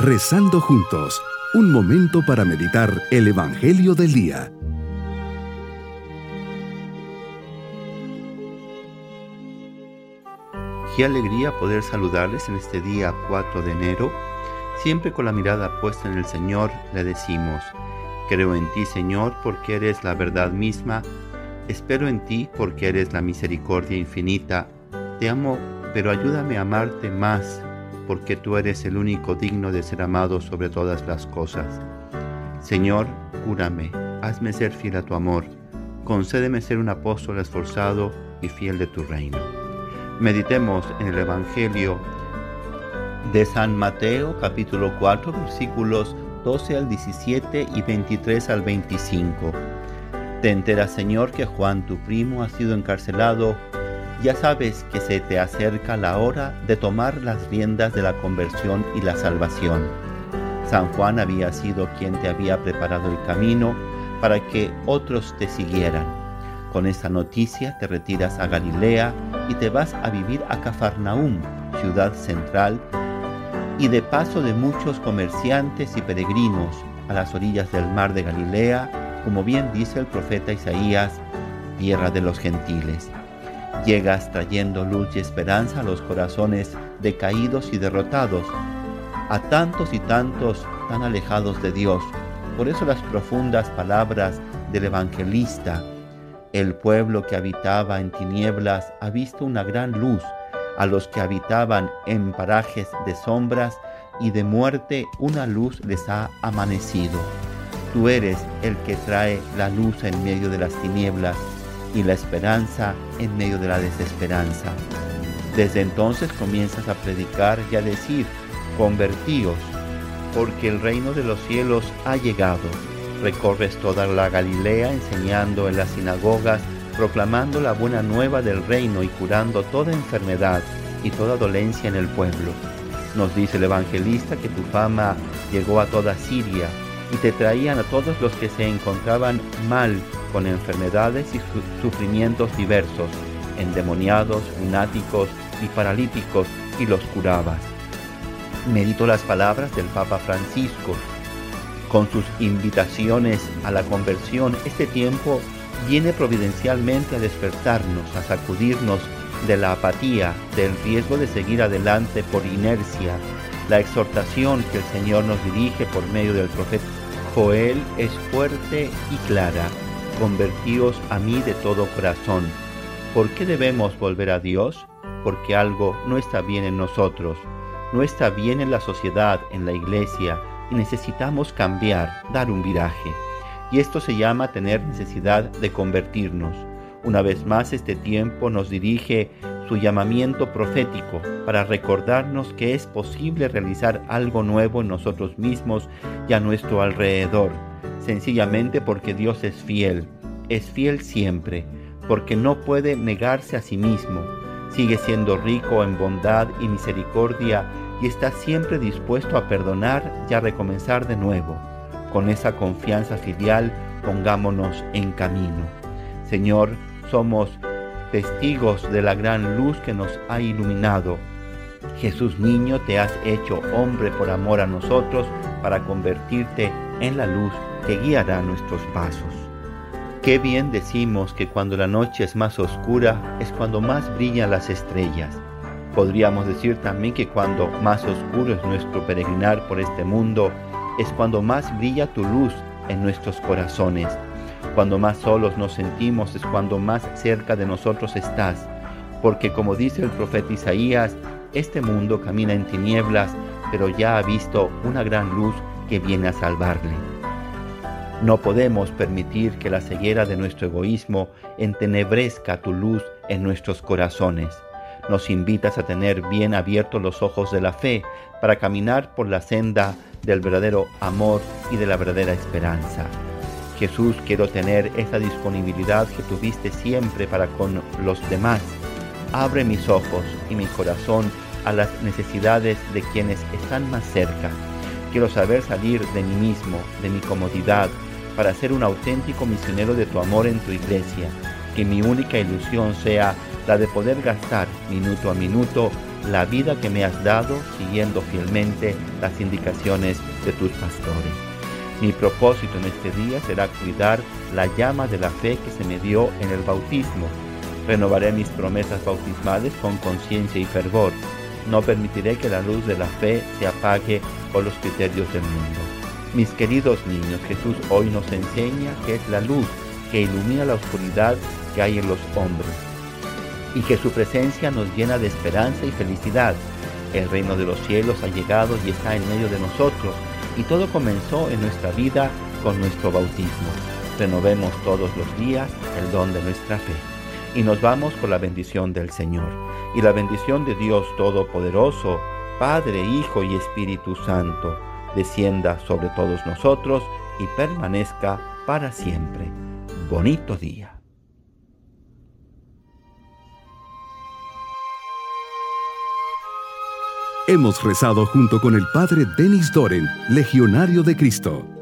Rezando juntos, un momento para meditar el Evangelio del Día. Qué alegría poder saludarles en este día 4 de enero. Siempre con la mirada puesta en el Señor le decimos, creo en ti Señor porque eres la verdad misma, espero en ti porque eres la misericordia infinita, te amo pero ayúdame a amarte más porque tú eres el único digno de ser amado sobre todas las cosas. Señor, cúrame, hazme ser fiel a tu amor, concédeme ser un apóstol esforzado y fiel de tu reino. Meditemos en el Evangelio de San Mateo capítulo 4 versículos 12 al 17 y 23 al 25. Te enteras, Señor, que Juan, tu primo, ha sido encarcelado. Ya sabes que se te acerca la hora de tomar las riendas de la conversión y la salvación. San Juan había sido quien te había preparado el camino para que otros te siguieran. Con esta noticia te retiras a Galilea y te vas a vivir a Cafarnaúm, ciudad central, y de paso de muchos comerciantes y peregrinos a las orillas del mar de Galilea, como bien dice el profeta Isaías, tierra de los gentiles. Llegas trayendo luz y esperanza a los corazones decaídos y derrotados, a tantos y tantos tan alejados de Dios. Por eso las profundas palabras del evangelista el pueblo que habitaba en tinieblas ha visto una gran luz. A los que habitaban en parajes de sombras y de muerte, una luz les ha amanecido. Tú eres el que trae la luz en medio de las tinieblas y la esperanza en medio de la desesperanza. Desde entonces comienzas a predicar y a decir, convertíos, porque el reino de los cielos ha llegado Recorres toda la Galilea enseñando en las sinagogas, proclamando la buena nueva del reino y curando toda enfermedad y toda dolencia en el pueblo. Nos dice el evangelista que tu fama llegó a toda Siria y te traían a todos los que se encontraban mal con enfermedades y sufrimientos diversos, endemoniados, lunáticos y paralíticos, y los curabas. Medito las palabras del Papa Francisco con sus invitaciones a la conversión, este tiempo viene providencialmente a despertarnos, a sacudirnos de la apatía, del riesgo de seguir adelante por inercia. La exhortación que el Señor nos dirige por medio del profeta Joel es fuerte y clara. Convertíos a mí de todo corazón. ¿Por qué debemos volver a Dios? Porque algo no está bien en nosotros, no está bien en la sociedad, en la iglesia, y necesitamos cambiar, dar un viraje. Y esto se llama tener necesidad de convertirnos. Una vez más este tiempo nos dirige su llamamiento profético para recordarnos que es posible realizar algo nuevo en nosotros mismos y a nuestro alrededor, sencillamente porque Dios es fiel, es fiel siempre, porque no puede negarse a sí mismo, sigue siendo rico en bondad y misericordia y está siempre dispuesto a perdonar y a recomenzar de nuevo. Con esa confianza filial, pongámonos en camino. Señor, somos testigos de la gran luz que nos ha iluminado. Jesús niño, te has hecho hombre por amor a nosotros para convertirte en la luz que guiará nuestros pasos. Qué bien decimos que cuando la noche es más oscura es cuando más brillan las estrellas. Podríamos decir también que cuando más oscuro es nuestro peregrinar por este mundo, es cuando más brilla tu luz en nuestros corazones. Cuando más solos nos sentimos es cuando más cerca de nosotros estás. Porque como dice el profeta Isaías, este mundo camina en tinieblas, pero ya ha visto una gran luz que viene a salvarle. No podemos permitir que la ceguera de nuestro egoísmo entenebrezca tu luz en nuestros corazones nos invitas a tener bien abiertos los ojos de la fe para caminar por la senda del verdadero amor y de la verdadera esperanza. Jesús, quiero tener esa disponibilidad que tuviste siempre para con los demás. Abre mis ojos y mi corazón a las necesidades de quienes están más cerca. Quiero saber salir de mí mismo, de mi comodidad, para ser un auténtico misionero de tu amor en tu iglesia. Que mi única ilusión sea la de poder gastar minuto a minuto la vida que me has dado siguiendo fielmente las indicaciones de tus pastores. Mi propósito en este día será cuidar la llama de la fe que se me dio en el bautismo. Renovaré mis promesas bautismales con conciencia y fervor. No permitiré que la luz de la fe se apague por los criterios del mundo. Mis queridos niños, Jesús hoy nos enseña que es la luz que ilumina la oscuridad que hay en los hombres y que su presencia nos llena de esperanza y felicidad. El reino de los cielos ha llegado y está en medio de nosotros y todo comenzó en nuestra vida con nuestro bautismo. Renovemos todos los días el don de nuestra fe y nos vamos con la bendición del Señor. Y la bendición de Dios Todopoderoso, Padre, Hijo y Espíritu Santo, descienda sobre todos nosotros y permanezca para siempre. Bonito día. Hemos rezado junto con el Padre Denis Doren, Legionario de Cristo.